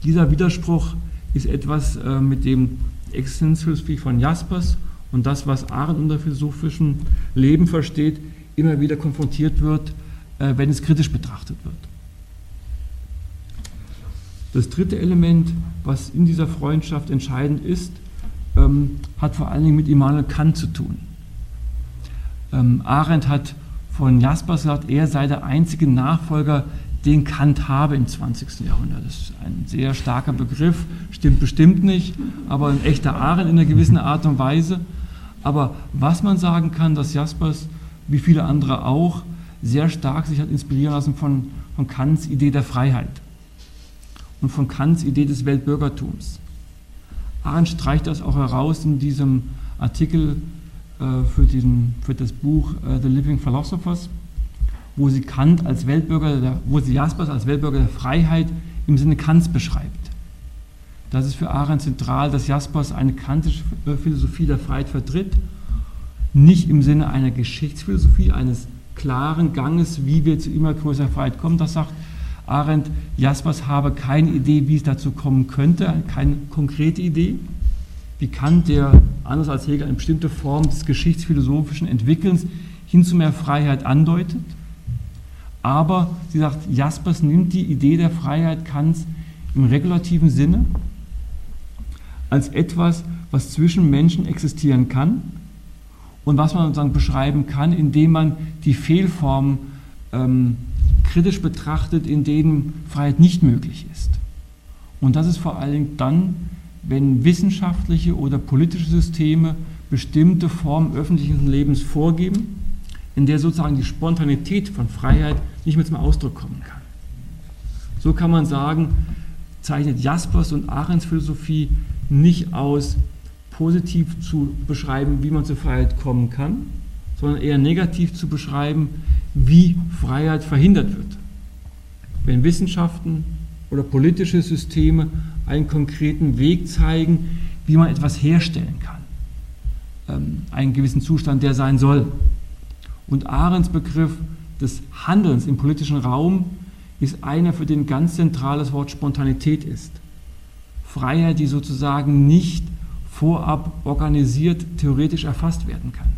Dieser Widerspruch ist etwas, äh, mit dem Existenzphilosophie von Jaspers und das, was Arendt unter philosophischem Leben versteht, immer wieder konfrontiert wird, äh, wenn es kritisch betrachtet wird. Das dritte Element, was in dieser Freundschaft entscheidend ist, ähm, hat vor allen Dingen mit Immanuel Kant zu tun. Ähm, Arendt hat von Jaspers gesagt, er sei der einzige Nachfolger, den Kant habe im 20. Jahrhundert. Das ist ein sehr starker Begriff, stimmt bestimmt nicht, aber ein echter Arendt in einer gewissen Art und Weise. Aber was man sagen kann, dass Jaspers, wie viele andere auch, sehr stark sich hat inspirieren lassen von, von Kants Idee der Freiheit und von Kants Idee des Weltbürgertums. Arendt streicht das auch heraus in diesem Artikel äh, für, diesen, für das Buch äh, The Living Philosophers, wo sie Kant als Weltbürger, der, wo sie Jaspers als Weltbürger der Freiheit im Sinne Kants beschreibt. Das ist für Arendt zentral, dass Jaspers eine kantische Philosophie der Freiheit vertritt, nicht im Sinne einer Geschichtsphilosophie, eines klaren Ganges, wie wir zu immer größerer Freiheit kommen. Das sagt Arendt, Jaspers habe keine Idee, wie es dazu kommen könnte, keine konkrete Idee. Wie Kant, der anders als Hegel eine bestimmte Form des geschichtsphilosophischen Entwickelns hin zu mehr Freiheit andeutet. Aber sie sagt, Jaspers nimmt die Idee der Freiheit Kants im regulativen Sinne als etwas, was zwischen Menschen existieren kann und was man sozusagen beschreiben kann, indem man die Fehlformen ähm, kritisch betrachtet, in denen Freiheit nicht möglich ist. Und das ist vor Dingen dann, wenn wissenschaftliche oder politische Systeme bestimmte Formen öffentlichen Lebens vorgeben, in der sozusagen die Spontanität von Freiheit nicht mehr zum Ausdruck kommen kann. So kann man sagen, zeichnet Jaspers und Arends Philosophie nicht aus, positiv zu beschreiben, wie man zur Freiheit kommen kann, sondern eher negativ zu beschreiben, wie Freiheit verhindert wird. Wenn Wissenschaften oder politische Systeme einen konkreten Weg zeigen, wie man etwas herstellen kann, ähm, einen gewissen Zustand, der sein soll. Und Arends Begriff des Handelns im politischen Raum ist einer, für den ganz zentrales Wort Spontanität ist. Freiheit, die sozusagen nicht vorab organisiert, theoretisch erfasst werden kann.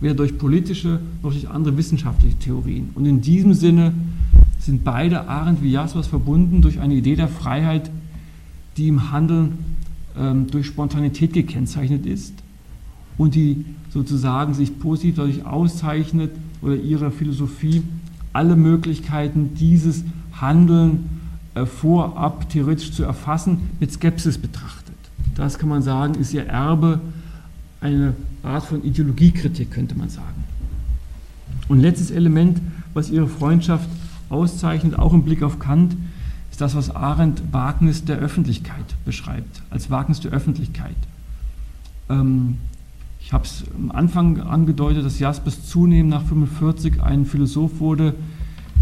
Weder durch politische noch durch andere wissenschaftliche Theorien. Und in diesem Sinne sind beide Arendt wie Jaspers verbunden durch eine Idee der Freiheit, die im Handeln ähm, durch Spontanität gekennzeichnet ist und die sozusagen sich positiv dadurch auszeichnet oder ihre Philosophie alle Möglichkeiten dieses Handeln vorab theoretisch zu erfassen mit Skepsis betrachtet. Das kann man sagen, ist ihr Erbe eine Art von Ideologiekritik, könnte man sagen. Und letztes Element, was ihre Freundschaft auszeichnet, auch im Blick auf Kant, ist das, was Arendt Wagnis der Öffentlichkeit beschreibt, als Wagnis der Öffentlichkeit. Ähm, ich habe es am Anfang angedeutet, dass Jaspers zunehmend nach 45 ein Philosoph wurde,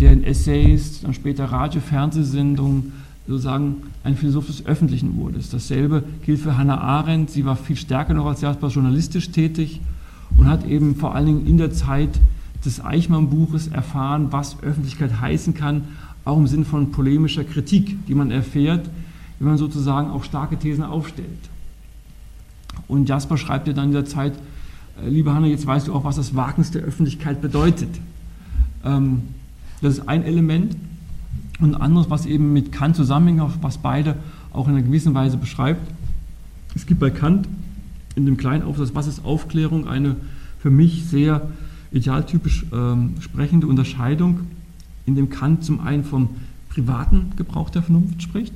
der in Essays, dann später Radio-, Fernsehsendungen sozusagen ein Philosoph des Öffentlichen wurde. Dasselbe gilt für Hannah Arendt. Sie war viel stärker noch als Jasper journalistisch tätig und hat eben vor allen Dingen in der Zeit des Eichmann-Buches erfahren, was Öffentlichkeit heißen kann, auch im Sinne von polemischer Kritik, die man erfährt, wenn man sozusagen auch starke Thesen aufstellt. Und Jasper schreibt ja dann in dieser Zeit, äh, liebe Hanna, jetzt weißt du auch, was das Wagnis der Öffentlichkeit bedeutet. Ähm, das ist ein Element. Und anderes, was eben mit Kant zusammenhängt, was beide auch in einer gewissen Weise beschreibt. Es gibt bei Kant in dem kleinen Aufsatz, was ist Aufklärung, eine für mich sehr idealtypisch ähm, sprechende Unterscheidung, in dem Kant zum einen vom privaten Gebrauch der Vernunft spricht,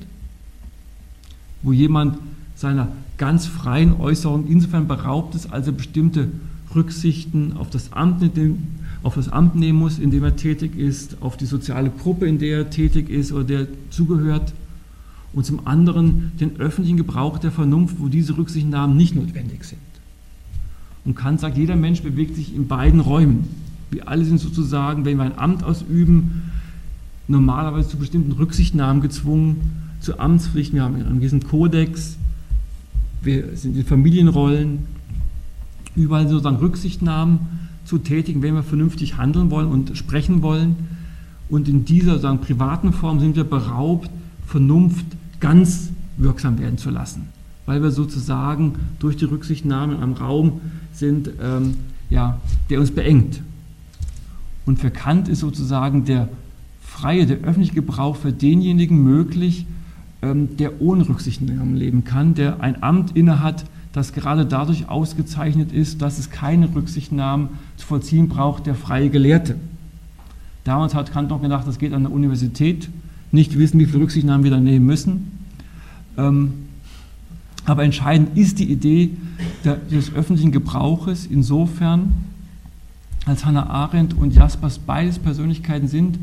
wo jemand seiner ganz freien Äußerung insofern beraubt ist, als er bestimmte Rücksichten auf das Amt, auf das Amt nehmen muss, in dem er tätig ist, auf die soziale Gruppe, in der er tätig ist oder der zugehört, und zum anderen den öffentlichen Gebrauch der Vernunft, wo diese Rücksichtnahmen nicht notwendig sind. Und Kant sagt, jeder Mensch bewegt sich in beiden Räumen. Wir alle sind sozusagen, wenn wir ein Amt ausüben, normalerweise zu bestimmten Rücksichtnahmen gezwungen, zu Amtspflichten. Wir haben einen gewissen Kodex, wir sind in Familienrollen, überall sozusagen Rücksichtnahmen zu tätigen, wenn wir vernünftig handeln wollen und sprechen wollen. Und in dieser sagen, privaten Form sind wir beraubt, Vernunft ganz wirksam werden zu lassen. weil wir sozusagen durch die Rücksichtnahme einem Raum sind, ähm, ja, der uns beengt. Und für Kant ist sozusagen der freie, der öffentliche Gebrauch für denjenigen möglich, ähm, der ohne Rücksichtnahme leben kann, der ein Amt innehat, das gerade dadurch ausgezeichnet ist, dass es keine Rücksichtnahmen zu vollziehen braucht, der freie Gelehrte. Damals hat Kant noch gedacht, das geht an der Universität, nicht wissen, wie viele Rücksichtnahmen wir da nehmen müssen. Ähm, aber entscheidend ist die Idee des öffentlichen Gebrauches insofern, als Hannah Arendt und Jaspers beides Persönlichkeiten sind,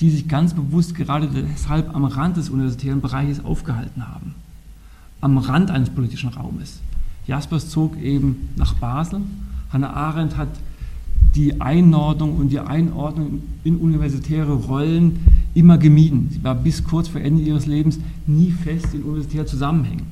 die sich ganz bewusst gerade deshalb am Rand des universitären Bereiches aufgehalten haben. Am Rand eines politischen Raumes. Jaspers zog eben nach Basel. Hannah Arendt hat die Einordnung und die Einordnung in universitäre Rollen immer gemieden. Sie war bis kurz vor Ende ihres Lebens nie fest in universitären Zusammenhängen.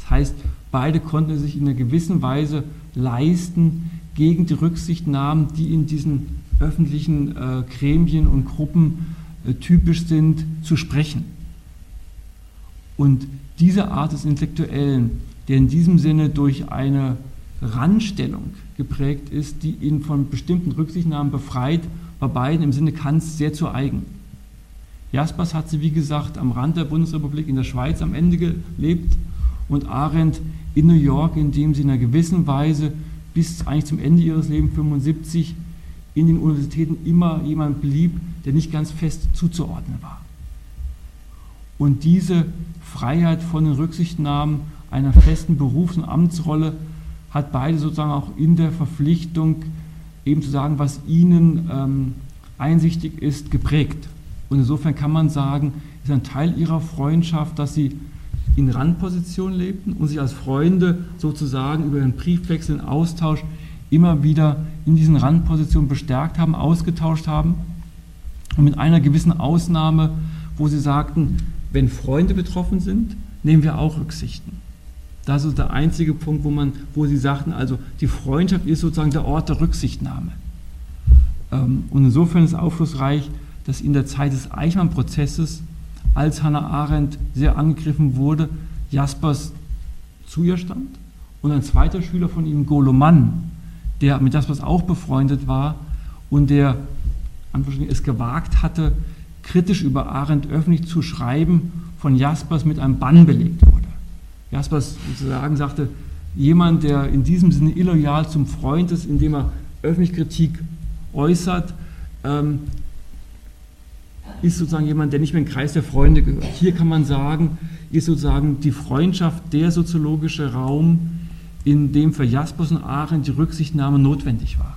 Das heißt, beide konnten sich in einer gewissen Weise leisten, gegen die Rücksichtnahmen, die in diesen öffentlichen äh, Gremien und Gruppen äh, typisch sind, zu sprechen. Und diese Art des Intellektuellen, der in diesem Sinne durch eine Randstellung geprägt ist, die ihn von bestimmten Rücksichtnahmen befreit, war beiden im Sinne Kants sehr zu eigen. Jaspers hat sie, wie gesagt, am Rand der Bundesrepublik in der Schweiz am Ende gelebt und Arendt in New York, indem sie in einer gewissen Weise bis eigentlich zum Ende ihres Lebens 75 in den Universitäten immer jemand blieb, der nicht ganz fest zuzuordnen war. Und diese Freiheit von den Rücksichtnahmen einer festen Berufs- und Amtsrolle hat beide sozusagen auch in der Verpflichtung, eben zu sagen, was ihnen ähm, einsichtig ist, geprägt. Und insofern kann man sagen, ist ein Teil ihrer Freundschaft, dass sie in Randposition lebten und sich als Freunde sozusagen über den Briefwechsel, den Austausch immer wieder in diesen Randpositionen bestärkt haben, ausgetauscht haben. Und mit einer gewissen Ausnahme, wo sie sagten, wenn Freunde betroffen sind, nehmen wir auch Rücksichten. Das ist der einzige Punkt, wo, man, wo sie sagten, also die Freundschaft ist sozusagen der Ort der Rücksichtnahme. Ähm, und insofern ist aufschlussreich, dass in der Zeit des Eichmann-Prozesses, als Hannah Arendt sehr angegriffen wurde, Jaspers zu ihr stand und ein zweiter Schüler von ihm, Golo Mann, der mit Jaspers auch befreundet war und der es gewagt hatte, kritisch über Arendt öffentlich zu schreiben, von Jaspers mit einem Bann belegt wurde. Jaspers sozusagen sagte, jemand, der in diesem Sinne illoyal zum Freund ist, indem er öffentlich Kritik äußert, ähm, ist sozusagen jemand, der nicht mehr in den Kreis der Freunde gehört. Hier kann man sagen, ist sozusagen die Freundschaft der soziologische Raum, in dem für Jaspers und Arendt die Rücksichtnahme notwendig war.